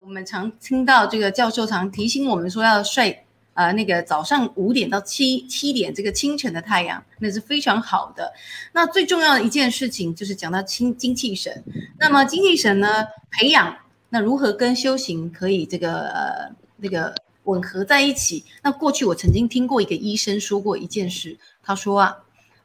我们常听到这个教授常提醒我们说要睡，呃，那个早上五点到七七点这个清晨的太阳，那是非常好的。那最重要的一件事情就是讲到精精气神。那么精气神呢，培养那如何跟修行可以这个呃那个吻合在一起？那过去我曾经听过一个医生说过一件事，他说啊，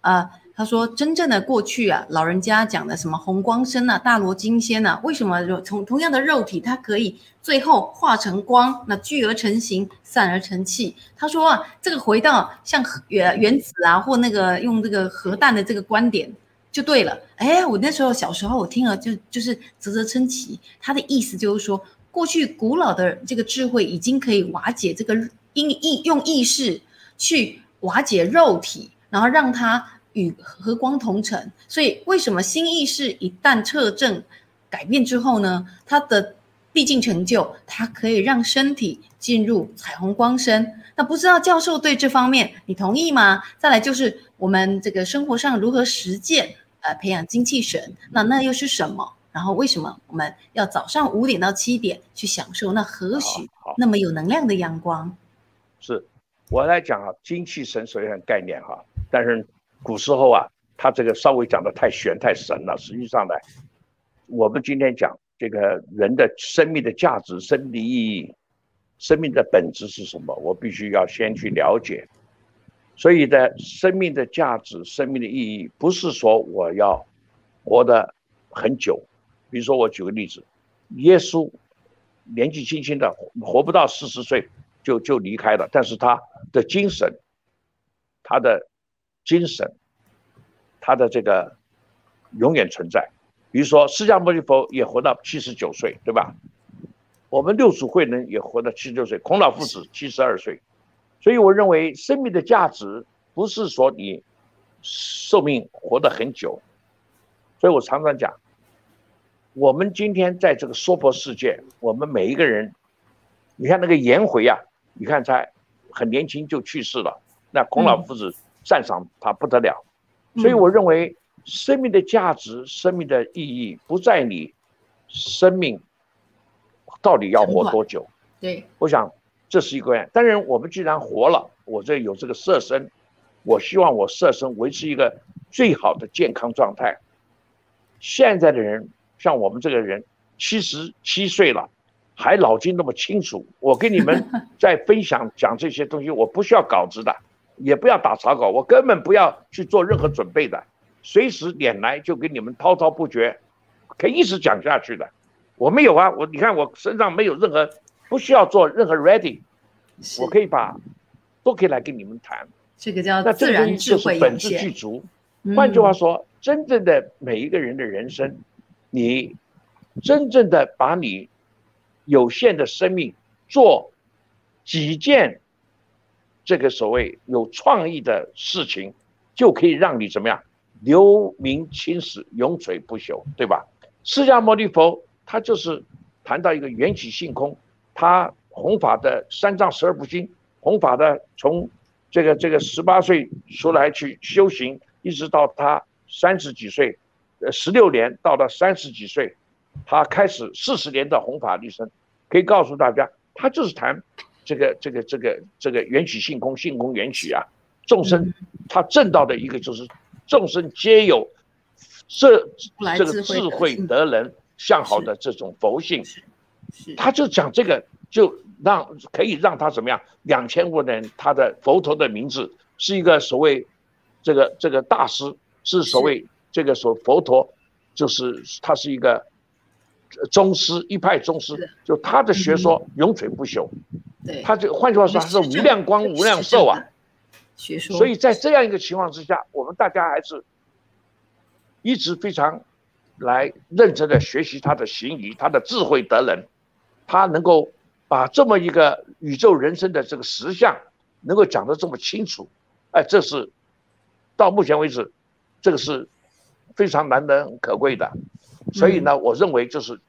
呃。他说：“真正的过去啊，老人家讲的什么红光身啊、大罗金仙啊，为什么从同样的肉体，它可以最后化成光，那聚而成形，散而成气？”他说啊，这个回到像原原子啊，或那个用这个核弹的这个观点就对了。哎，我那时候小时候我听了就就是啧啧称奇。他的意思就是说，过去古老的这个智慧已经可以瓦解这个因意用意识去瓦解肉体，然后让它。与和光同尘，所以为什么新意识一旦测证改变之后呢？它的毕竟成就，它可以让身体进入彩虹光身。那不知道教授对这方面你同意吗？再来就是我们这个生活上如何实践，呃，培养精气神，那那又是什么？然后为什么我们要早上五点到七点去享受那何许那么有能量的阳光？是我来讲啊，精气神首先概念哈，但是。古时候啊，他这个稍微讲的太玄太神了。实际上呢，我们今天讲这个人的生命的价值、生命的意义、生命的本质是什么，我必须要先去了解。所以呢，生命的价值、生命的意义，不是说我要活得很久。比如说，我举个例子，耶稣年纪轻轻的，活不到四十岁就就离开了，但是他的精神，他的。精神，他的这个永远存在。比如说，释迦牟尼佛也活到七十九岁，对吧？我们六祖慧能也活到七十九岁，孔老夫子七十二岁。所以，我认为生命的价值不是说你寿命活得很久。所以我常常讲，我们今天在这个娑婆世界，我们每一个人，你看那个颜回啊，你看他很年轻就去世了，那孔老夫子。赞赏他不得了，所以我认为生命的价值、生命的意义不在你生命到底要活多久。对，我想这是一个。当然，我们既然活了，我这有这个色身，我希望我色身维持一个最好的健康状态。现在的人像我们这个人，七十七岁了，还脑筋那么清楚。我跟你们 在分享讲这些东西，我不需要稿子的。也不要打草稿，我根本不要去做任何准备的，随时点来就给你们滔滔不绝，可以一直讲下去的。我没有啊，我你看我身上没有任何，不需要做任何 ready，我可以把都可以来跟你们谈。这个叫自然智慧本质具足。换句话说，真正的每一个人的人生，你真正的把你有限的生命做几件。这个所谓有创意的事情，就可以让你怎么样留名青史，永垂不朽，对吧？释迦牟尼佛他就是谈到一个缘起性空，他弘法的三藏十二部经，弘法的从这个这个十八岁出来去修行，一直到他三十几岁，呃，十六年到了三十几岁，他开始四十年的弘法历程，可以告诉大家，他就是谈。这个这个这个这个缘起性空，性空缘起啊，众生他证到的一个就是众生皆有这这个智慧得人向好的这种佛性，他就讲这个就让可以让他怎么样？两千多人他的佛陀的名字是一个所谓这个这个大师，是所谓这个所佛陀，就是他是一个宗师一派宗师，就他的学说永垂不朽。他这换句话说，他是无量光、无量寿啊。所以在这样一个情况之下，我们大家还是一直非常来认真的学习他的行仪、他的智慧德能，他能够把这么一个宇宙人生的这个实相能够讲得这么清楚，哎，这是到目前为止，这个是非常难能可贵的。所以呢，我认为就是，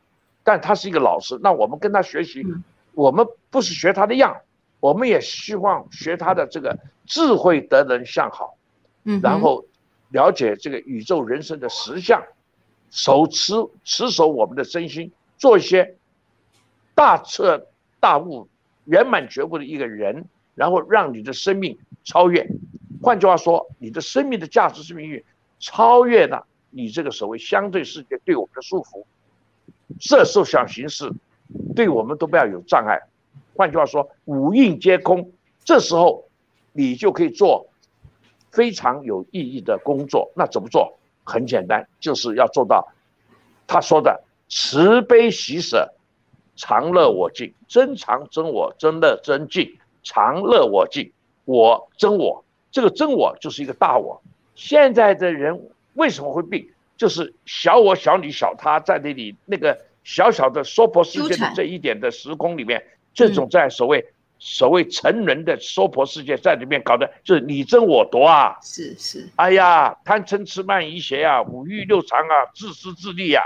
但他是一个老师，那我们跟他学习。我们不是学他的样，我们也希望学他的这个智慧得人向好，嗯，然后了解这个宇宙人生的实相，手持持守我们的真心，做一些大彻大悟、圆满觉悟的一个人，然后让你的生命超越。换句话说，你的生命的价值是命运超越了你这个所谓相对世界对我们的束缚。色受想行识，对我们都不要有障碍。换句话说，五蕴皆空，这时候你就可以做非常有意义的工作。那怎么做？很简单，就是要做到他说的慈悲喜舍，常乐我净，真常真我，真乐真净，常乐我净，我真我。这个真我就是一个大我。现在的人为什么会病？就是小我、小你、小他在那里那个小小的娑婆世界的这一点的时空里面，这种在所谓所谓成人的娑婆世界在里面搞的，就是你争我夺啊！是是，哎呀，贪嗔痴慢疑邪啊，五欲六常啊，自私自利呀，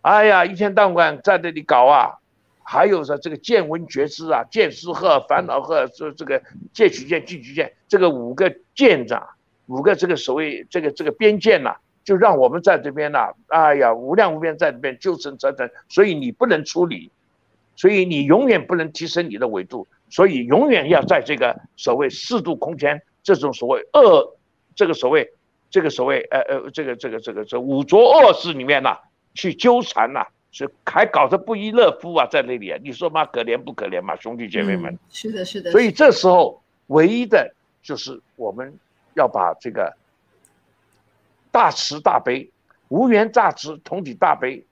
哎呀，一天到晚在那里搞啊，还有说这个见闻觉知啊，见思和烦恼和这这个戒取见禁取见，这个五个见啊，五个这个所谓这个这个边界呐。就让我们在这边呐，哎呀，无量无边在这边纠缠折腾，所以你不能处理，所以你永远不能提升你的维度，所以永远要在这个所谓四度空间这种所谓恶，这个所谓这个所谓呃呃这个这个这个这五浊恶世里面呐去纠缠呐，是还搞得不亦乐乎啊，在那里啊，你说嘛可怜不可怜嘛，兄弟姐妹们，是的，是的，所以这时候唯一的就是我们要把这个。大慈大悲，无缘大慈，同体大悲，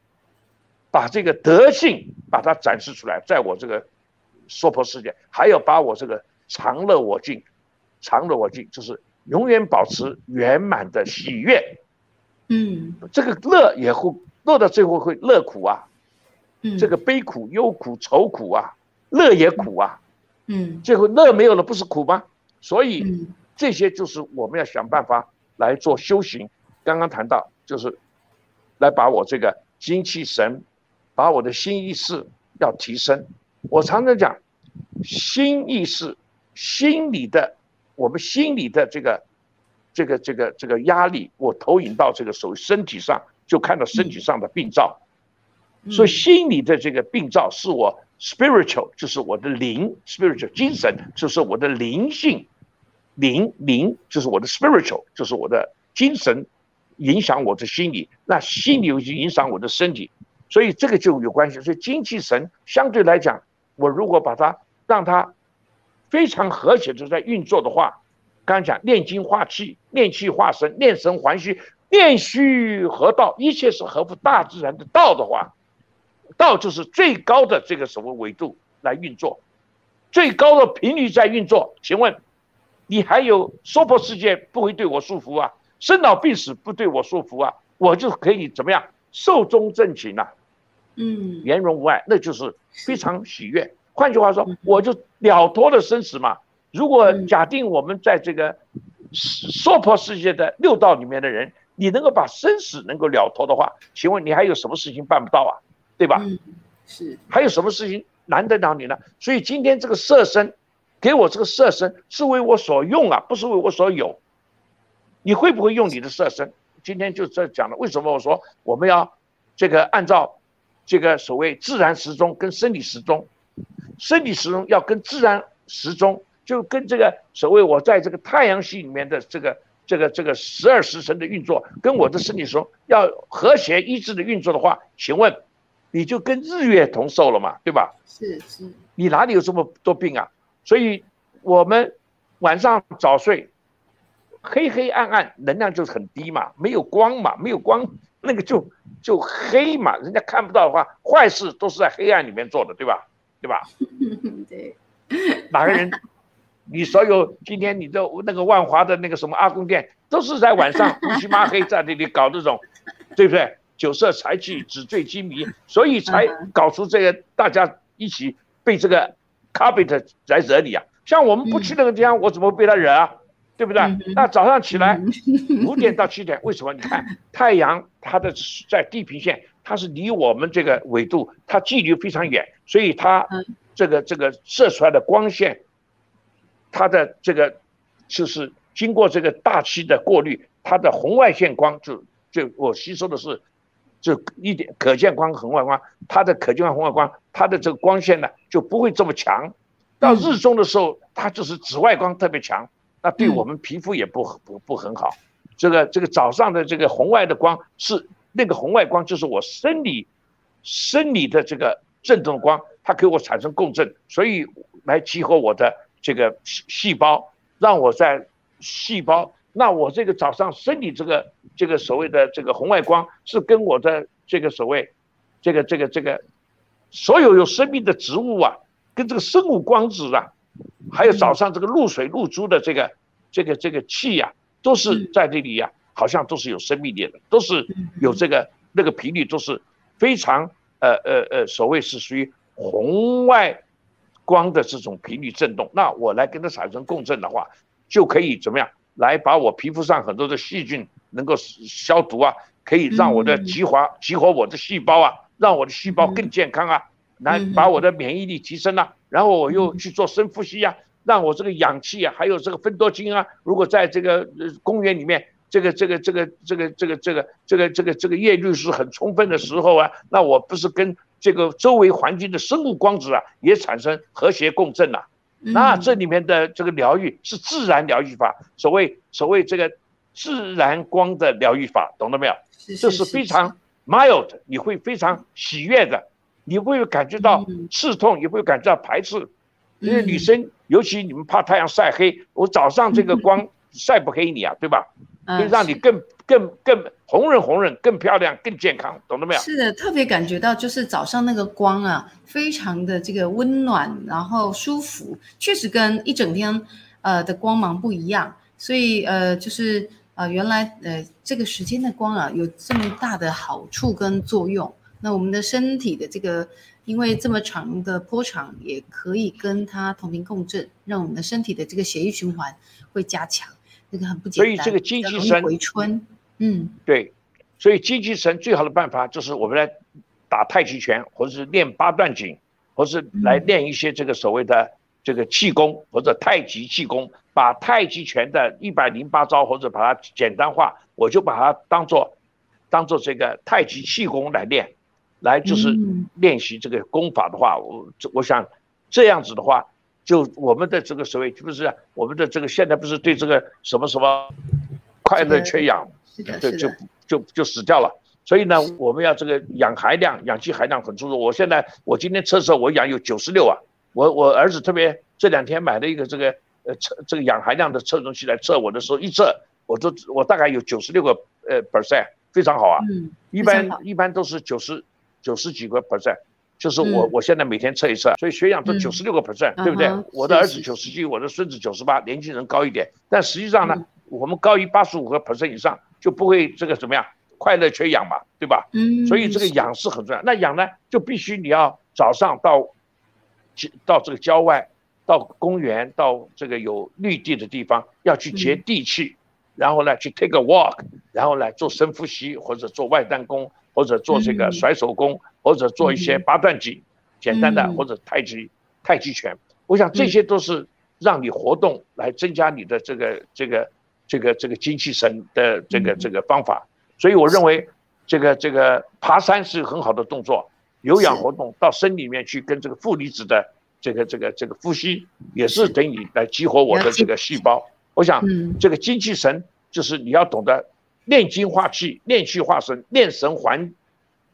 把这个德性把它展示出来，在我这个娑婆世界，还要把我这个常乐我净，常乐我净，就是永远保持圆满的喜悦。嗯，这个乐也会乐到最后会乐苦啊，嗯，这个悲苦、忧苦、愁苦啊，乐也苦啊，嗯，最后乐没有了，不是苦吗？所以这些就是我们要想办法来做修行。刚刚谈到，就是来把我这个精气神，把我的心意识要提升。我常常讲，心意识，心理的，我们心理的这个，这个这个这个压力，我投影到这个所谓身体上，就看到身体上的病灶。所以心理的这个病灶是我 spiritual，就是我的灵 spiritual 精神，就是我的灵性，灵灵就是我的 spiritual，就是我的精神。影响我的心理，那心理又影响我的身体，所以这个就有关系。所以精气神相对来讲，我如果把它让它非常和谐的在运作的话，刚讲炼精化气、炼气化神、炼神还虚、炼虚合道，一切是合乎大自然的道的话，道就是最高的这个什么维度来运作，最高的频率在运作。请问，你还有娑婆世界不会对我束缚啊？生老病死不对我束缚啊，我就可以怎么样寿终正寝呐？嗯，圆融无碍，那就是非常喜悦。换句话说，我就了脱了生死嘛。如果假定我们在这个娑婆世界的六道里面的人，你能够把生死能够了脱的话，请问你还有什么事情办不到啊？对吧？是，还有什么事情难得到你呢？所以今天这个色身，给我这个色身是为我所用啊，不是为我所有。你会不会用你的色身？今天就这讲了，为什么我说我们要这个按照这个所谓自然时钟跟生理时钟，生理时钟要跟自然时钟，就跟这个所谓我在这个太阳系里面的这个这个这个十二时辰的运作，跟我的生理时钟要和谐一致的运作的话，请问你就跟日月同寿了嘛，对吧？是是，你哪里有这么多病啊？所以我们晚上早睡。黑黑暗暗，能量就是很低嘛，没有光嘛，没有光，那个就就黑嘛，人家看不到的话，坏事都是在黑暗里面做的，对吧？对吧？对。哪个人？你所有今天你的那个万华的那个什么阿公店，都是在晚上乌漆抹黑在那里搞这种，对不对？酒色财气，纸醉金迷，所以才搞出这个大家一起被这个 carpet 来惹你啊。像我们不去那个地方，我怎么被他惹啊？对不对？那早上起来 五点到七点，为什么？你看 太阳，它的在地平线，它是离我们这个纬度，它距离非常远，所以它这个这个射出来的光线，它的这个就是经过这个大气的过滤，它的红外线光就就我吸收的是就一点可见光、红外光，它的可见光、红外光，它的这个光线呢就不会这么强。到日中的时候，它就是紫外光特别强，那对我们皮肤也不不不很好。这个这个早上的这个红外的光是那个红外光，就是我生理生理的这个振动光，它给我产生共振，所以来激活我的这个细细胞，让我在细胞。那我这个早上生理这个这个所谓的这个红外光是跟我的这个所谓这个这个这个所有有生命的植物啊，跟这个生物光子啊，还有早上这个露水露珠的这个这个这个气呀，都是在那里呀，好像都是有生命力的，都是有这个那个频率都是非常呃呃呃，所谓是属于红外光的这种频率振动。那我来跟它产生共振的话，就可以怎么样？来把我皮肤上很多的细菌能够消毒啊，可以让我的激活激活我的细胞啊，让我的细胞更健康啊，来把我的免疫力提升啊，然后我又去做深呼吸呀，让我这个氧气啊，还有这个分多精啊，如果在这个公园里面，这个这个这个这个这个这个这个这个这个叶绿素很充分的时候啊，那我不是跟这个周围环境的生物光子啊也产生和谐共振呐？那这里面的这个疗愈是自然疗愈法，所谓所谓这个自然光的疗愈法，懂了没有？这是非常 mild，你会非常喜悦的，你会感觉到刺痛，也会感觉到排斥。因为女生尤其你们怕太阳晒黑，我早上这个光 晒不黑你啊，对吧？会让你更更更红润红润，更漂亮，更健康，懂了没有？是的，特别感觉到就是早上那个光啊，非常的这个温暖，然后舒服，确实跟一整天呃的光芒不一样。所以呃，就是呃原来呃这个时间的光啊，有这么大的好处跟作用。那我们的身体的这个因为这么长的波长，也可以跟它同频共振，让我们的身体的这个血液循环会加强。这个很不简单，所以这个精气神回春，嗯，对，所以精气神最好的办法就是我们来打太极拳，或者是练八段锦，或是来练一些这个所谓的这个气功或者太极气功，把太极拳的一百零八招或者把它简单化，我就把它当做当做这个太极气功来练，来就是练习这个功法的话，我我想这样子的话。就我们的这个所谓，不是我们的这个现在不是对这个什么什么快乐缺氧，对，就就就死掉了。所以呢，我们要这个氧含量、氧气含量很注重。我现在我今天测试我氧有九十六啊，我我儿子特别这两天买了一个这个呃测这个氧含量的测重器来测我的时候，一测我都我大概有九十六个呃 percent，非常好啊。嗯，一般一般都是九十九十几个 percent。就是我，我现在每天测一测，所以血氧都九十六个 percent，对不对？我的儿子九十七，我的孙子九十八，年轻人高一点。但实际上呢，我们高于八十五个 percent 以上，就不会这个怎么样，快乐缺氧嘛，对吧？嗯。所以这个氧是很重要。那氧呢，就必须你要早上到，到这个郊外，到公园，到这个有绿地的地方，要去接地气，然后呢去 take a walk，然后呢做深呼吸或者做外丹功。或者做这个甩手功，或者做一些八段锦，简单的或者太极太极拳，我想这些都是让你活动来增加你的这个这个这个这个精气神的这个这个方法。所以我认为这个这个爬山是很好的动作，有氧活动到身里面去跟这个负离子的这个这个这个呼吸，也是等于来激活我的这个细胞。我想这个精气神就是你要懂得。炼精化气，炼气化神，炼神还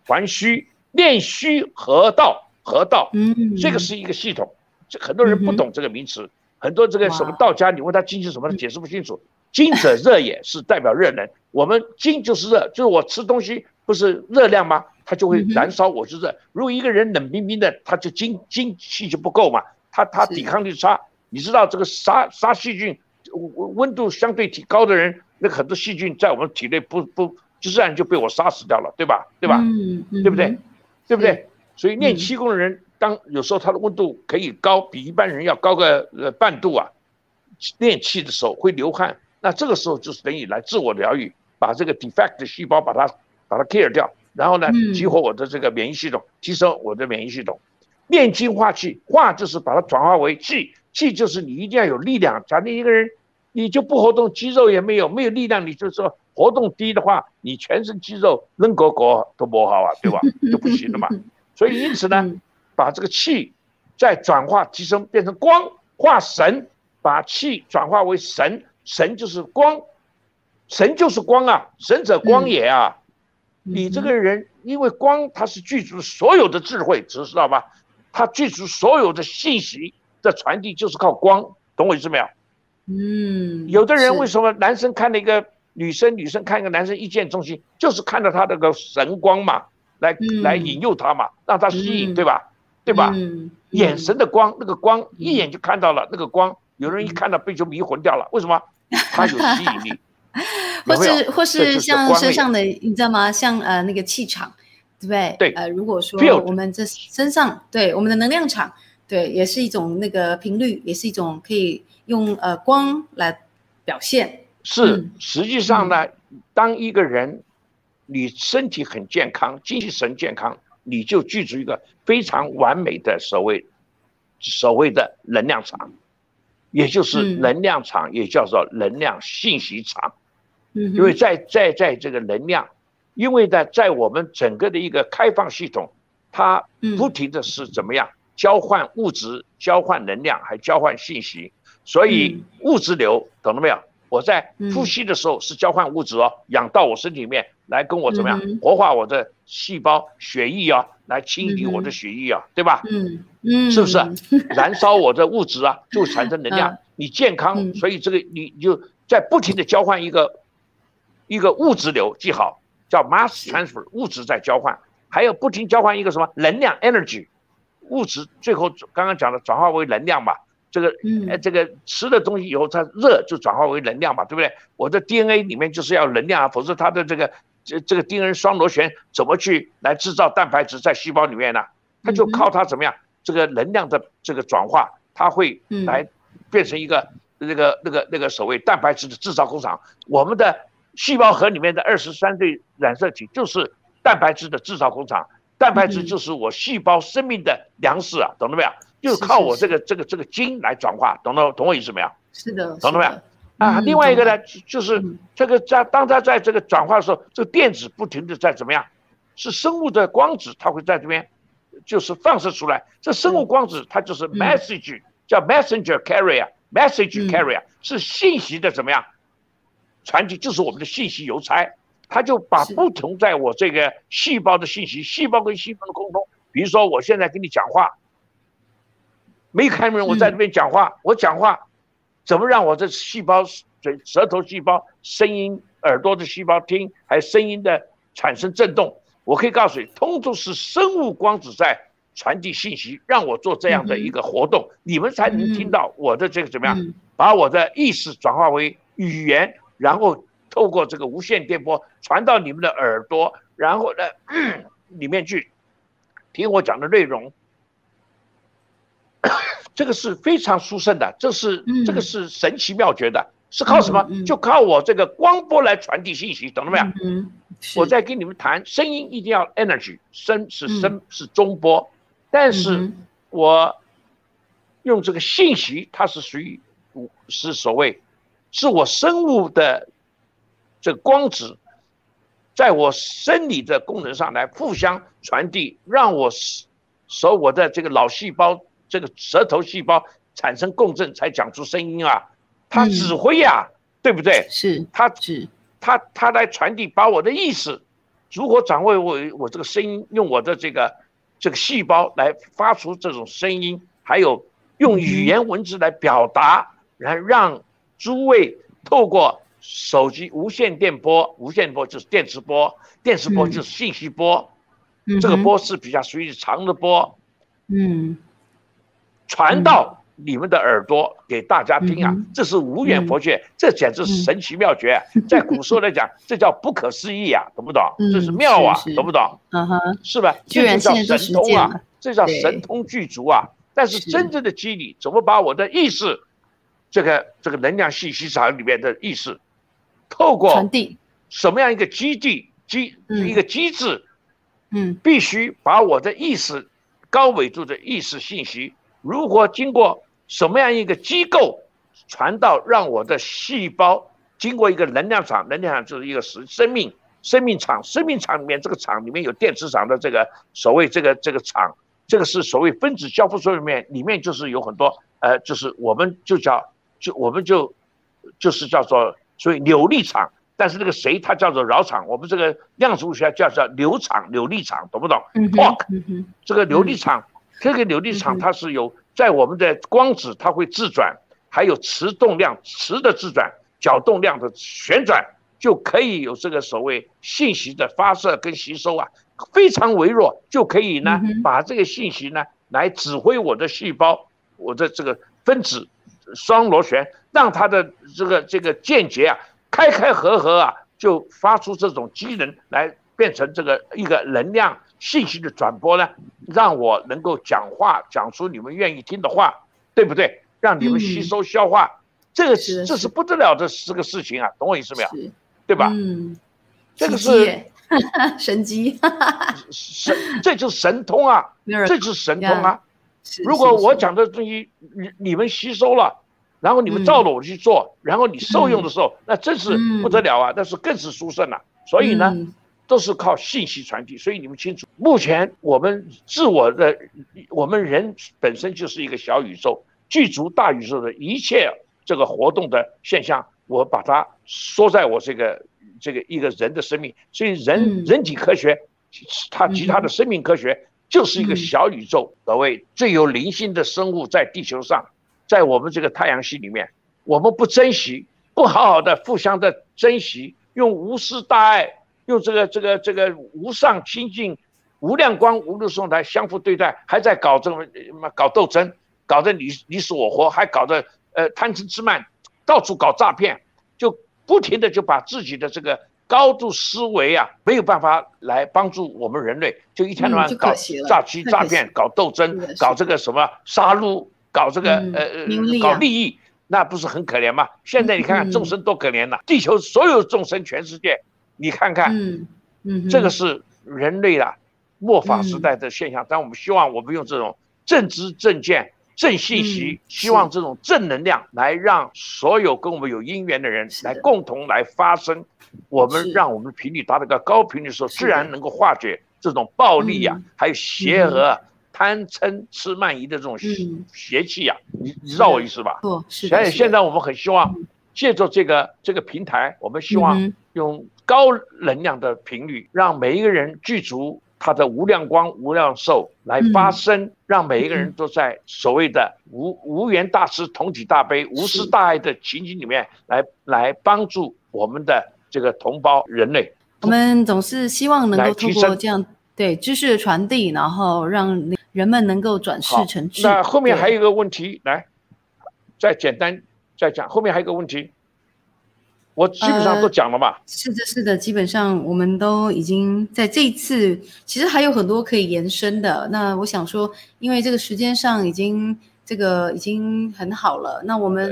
还虚，炼虚合道，合道。嗯，这个是一个系统。这很多人不懂这个名词，很多这个什么道家，你问他精气什么，他解释不清楚。精者热也，是代表热能。我们精就是热，就是我吃东西不是热量吗？它就会燃烧，我是热。如果一个人冷冰冰的，他就精精气就不够嘛，他他抵抗力差。你知道这个杀杀细菌，温温度相对提高的人。那很多细菌在我们体内不不就自然就被我杀死掉了，对吧？对吧？嗯嗯，对不对？对不对？所以练气功的人，当有时候他的温度可以高，比一般人要高个呃半度啊。练气的时候会流汗，那这个时候就是等于来自我疗愈，把这个 defect 的细胞把它把它 clear 掉，然后呢激活我的这个免疫系统，提升我的免疫系统。练精化气，化就是把它转化为气，气就是你一定要有力量。假定一个人。你就不活动，肌肉也没有，没有力量，你就说活动低的话，你全身肌肉扔狗狗都不好啊，对吧？就不行了嘛。所以因此呢，把这个气再转化提升，变成光化神，把气转化为神，神就是光，神就是光啊，神者光也啊。你这个人因为光，它是具足所有的智慧，知道吧？它具足所有的信息的传递，就是靠光，懂我意思没有？嗯，有的人为什么男生看那个女生，女生看一个男生一见钟情，就是看到他那个神光嘛，来来引诱他嘛，让他吸引，对吧？对吧？眼神的光，那个光一眼就看到了那个光，有人一看到被就迷魂掉了，为什么？他有吸引力，或是或是像身上的，你知道吗？像呃那个气场，对不对？对，呃，如果说我们这身上，对我们的能量场，对，也是一种那个频率，也是一种可以。用呃光来表现。是，实际上呢，当一个人你身体很健康，精神健康，你就具足一个非常完美的所谓所谓的能量场，也就是能量场，也叫做能量信息场。嗯，因为在在在这个能量，因为呢，在我们整个的一个开放系统，它不停的是怎么样交换物质、交换能量，还交换信息。所以物质流懂了没有？我在呼吸的时候是交换物质哦，氧到我身体里面来跟我怎么样活化我的细胞血液啊，来清理我的血液啊，对吧？嗯嗯，是不是？燃烧我的物质啊，就产生能量。你健康，所以这个你就在不停的交换一个一个物质流，记好叫 mass transfer，物质在交换，还有不停交换一个什么能量 energy，物质最后刚刚讲的转化为能量嘛。这个，呃，这个吃的东西以后，它热就转化为能量嘛，对不对？我的 DNA 里面就是要能量啊，否则它的这个这这个 DNA 双螺旋怎么去来制造蛋白质在细胞里面呢？它就靠它怎么样？这个能量的这个转化，它会来变成一个那个那个那个所谓蛋白质的制造工厂。我们的细胞核里面的二十三对染色体就是蛋白质的制造工厂，蛋白质就是我细胞生命的粮食啊，懂了没有？就是靠我这个这个这个筋来转化，懂了懂我意思没有？是的，懂了没有？啊，另外一个呢，就是这个在当它在这个转化的时候，这个电子不停的在怎么样？是生物的光子，它会在这边就是放射出来。这生物光子它就是 message，叫 messenger carrier，message carrier 是信息的怎么样传递？就是我们的信息邮差，它就把不同在我这个细胞的信息，细胞跟细胞的沟通，比如说我现在跟你讲话。没开门，我在这边讲话，我讲话怎么让我这细胞、嘴、舌头细胞、声音、耳朵的细胞听，还有声音的产生震动？我可以告诉你，通通是生物光子在传递信息，让我做这样的一个活动，你们才能听到我的这个怎么样？把我的意识转化为语言，然后透过这个无线电波传到你们的耳朵，然后呢 里面去听我讲的内容。这个是非常殊胜的，这是这个是神奇妙绝的，是靠什么？就靠我这个光波来传递信息，懂了没有？嗯，我在跟你们谈，声音一定要 energy，声是声是中波，但是我用这个信息，它是属于是所谓是我生物的这个光子，在我生理的功能上来互相传递，让我使我的这个脑细胞。这个舌头细胞产生共振才讲出声音啊，他指挥呀，对不对？是，他指他他来传递，把我的意识如何掌握我我这个声音，用我的这个这个细胞来发出这种声音，还有用语言文字来表达，来让诸位透过手机无线电波，无线波就是电磁波，电磁波就是信息波，这个波是比较属于长的波，嗯。传到你们的耳朵给大家听啊，这是无远佛界，这简直是神奇妙绝。在古时候来讲，这叫不可思议啊，懂不懂？这是妙啊，懂不懂？嗯哼，是吧？这叫神通啊，这叫神通具足啊。但是真正的机理，怎么把我的意识，这个这个能量信息场里面的意识，透过传递什么样一个基地机一个机制，嗯，必须把我的意识高维度的意识信息。如果经过什么样一个机构传到让我的细胞经过一个能量场，能量场就是一个生生命生命场，生命场里面这个场里面有电磁场的这个所谓这个这个场，这个是所谓分子交互作用面里面就是有很多呃，就是我们就叫就我们就就是叫做所以扭力场。但是那个谁，它叫做绕场，我们这个量子物学叫叫流场、扭力场，懂不懂？Talk，这个扭力场，这个扭力场它是有在我们的光子，它会自转，还有磁动量、磁的自转、角动量的旋转，就可以有这个所谓信息的发射跟吸收啊，非常微弱，就可以呢把这个信息呢来指挥我的细胞，我的这个分子双螺旋，让他的这个这个间接啊。开开合合啊，就发出这种机能来，变成这个一个能量信息的转播呢，让我能够讲话，讲出你们愿意听的话，对不对？让你们吸收消化，这个是这是不得了的这个事情啊，懂我意思没有？对吧？嗯，这个是 神机，神，这就是神通啊，这就是神通啊。如果我讲的东西你你们吸收了。然后你们照着我去做，然后你受用的时候，那真是不得了啊！那是更是殊胜了。所以呢，都是靠信息传递。所以你们清楚，目前我们自我的，我们人本身就是一个小宇宙，具足大宇宙的一切这个活动的现象，我把它说在我这个这个一个人的生命。所以人人体科学，它其他的生命科学就是一个小宇宙，所谓最有灵性的生物在地球上。在我们这个太阳系里面，我们不珍惜，不好好的互相的珍惜，用无私大爱，用这个这个这个无上清净、无量光、无路送来相互对待，还在搞这么搞斗争，搞得你你死我活，还搞得呃贪嗔痴慢，到处搞诈骗，就不停的就把自己的这个高度思维啊，没有办法来帮助我们人类，就一天到晚搞诈欺诈骗，搞斗争，搞这个什么杀戮。搞这个呃呃搞利益，那不是很可怜吗？现在你看看众生多可怜呐！地球所有众生，全世界，你看看，嗯嗯，这个是人类啊末法时代的现象。但我们希望我们用这种正知正见正信息，希望这种正能量来让所有跟我们有因缘的人来共同来发声。我们让我们频率达到一个高频率的时候，自然能够化解这种暴力呀，还有邪恶。贪嗔痴慢疑的这种邪气呀，你你知道我意思吧？是。所以现在我们很希望借助这个这个平台，我们希望用高能量的频率，让每一个人具足他的无量光、无量寿来发声，让每一个人都在所谓的无无缘大师、同体大悲、无私大爱的情景里面来来帮助我们的这个同胞人类。我们总是希望能够通过这样对知识的传递，然后让。人们能够转世成智。那后面还有一个问题，来，再简单再讲。后面还有一个问题，我基本上都讲了吧？是的，是的，基本上我们都已经在这一次，其实还有很多可以延伸的。那我想说，因为这个时间上已经这个已经很好了，那我们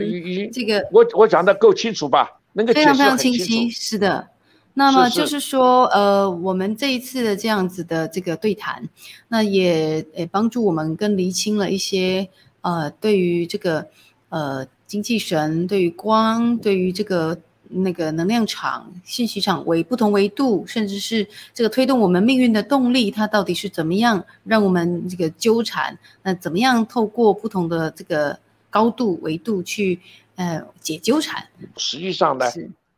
这个我我讲的够清楚吧？能够非常非常清晰，是的。那么就是说，呃，我们这一次的这样子的这个对谈，那也也帮助我们更厘清了一些，呃，对于这个呃精气神，对于光，对于这个那个能量场、信息场维不同维度，甚至是这个推动我们命运的动力，它到底是怎么样让我们这个纠缠？那怎么样透过不同的这个高度维度去呃解纠缠？实际上呢？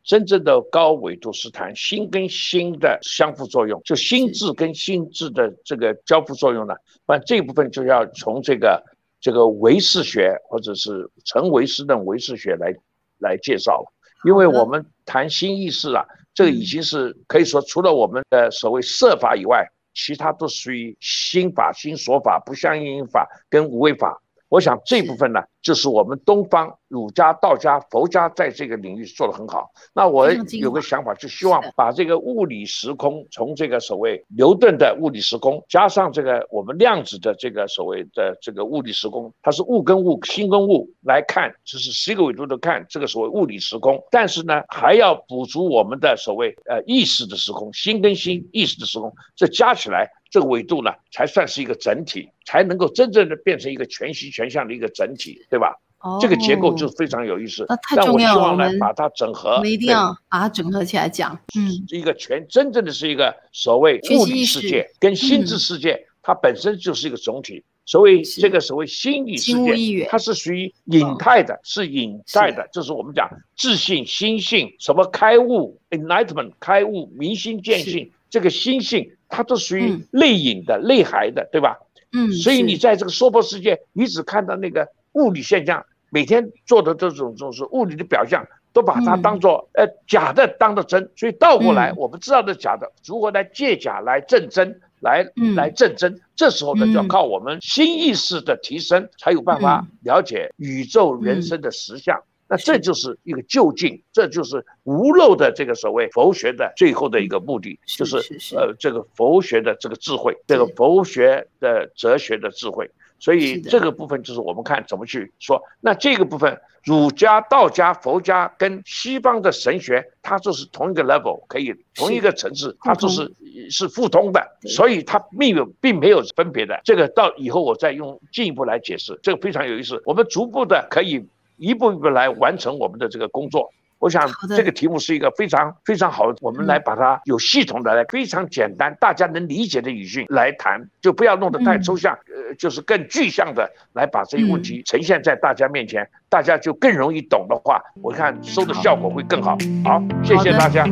真正的高维度是谈心跟心的相互作用，就心智跟心智的这个交互作用呢。那这一部分就要从这个这个唯识学或者是成唯识的唯识学来来介绍了。因为我们谈心意识啊，这个已经是可以说除了我们的所谓设法以外，其他都属于心法、心所法、不相应法跟无为法。我想这部分呢，就是我们东方儒家、道家、佛家在这个领域做得很好。那我有个想法，就希望把这个物理时空，从这个所谓牛顿的物理时空，加上这个我们量子的这个所谓的这个物理时空，它是物跟物、心跟物来看，就是十个维度的看这个所谓物理时空。但是呢，还要补足我们的所谓呃意识的时空，心跟心意识的时空，这加起来。这个维度呢，才算是一个整体，才能够真正的变成一个全息全像的一个整体，对吧？这个结构就非常有意思。那太重要了，我们把它整合，我们一定要把它整合起来讲。嗯，一个全真正的是一个所谓物理世界跟心智世界，它本身就是一个总体。所谓这个所谓心理世界，它是属于隐态的，是隐在的，就是我们讲自信、心性、什么开悟、enlightenment、开悟、明心见性，这个心性它都属于内隐的、内涵的，对吧？嗯。所以你在这个娑婆世界，你只看到那个物理现象，每天做的这种就是物理的表象，都把它当做呃假的当的真，所以倒过来，我们知道的假的，如何来借假来证真？来来证真，这时候呢，就要靠我们新意识的提升，才有办法了解宇宙人生的实相。那这就是一个究竟，这就是无漏的这个所谓佛学的最后的一个目的，就是呃这个佛学的这个智慧，这个佛学的哲学的智慧。所以这个部分就是我们看怎么去说。那这个部分，儒家、道家、佛家跟西方的神学，它就是同一个 level，可以同一个层次，它就是是互通的，所以它并有并没有分别的。这个到以后我再用进一步来解释，这个非常有意思。我们逐步的可以一步一步来完成我们的这个工作。我想这个题目是一个非常非常好的，我们来把它有系统的来非常简单大家能理解的语境来谈，就不要弄得太抽象，呃，就是更具象的来把这些问题呈现在大家面前，大家就更容易懂的话，我看收的效果会更好。好，谢谢大家。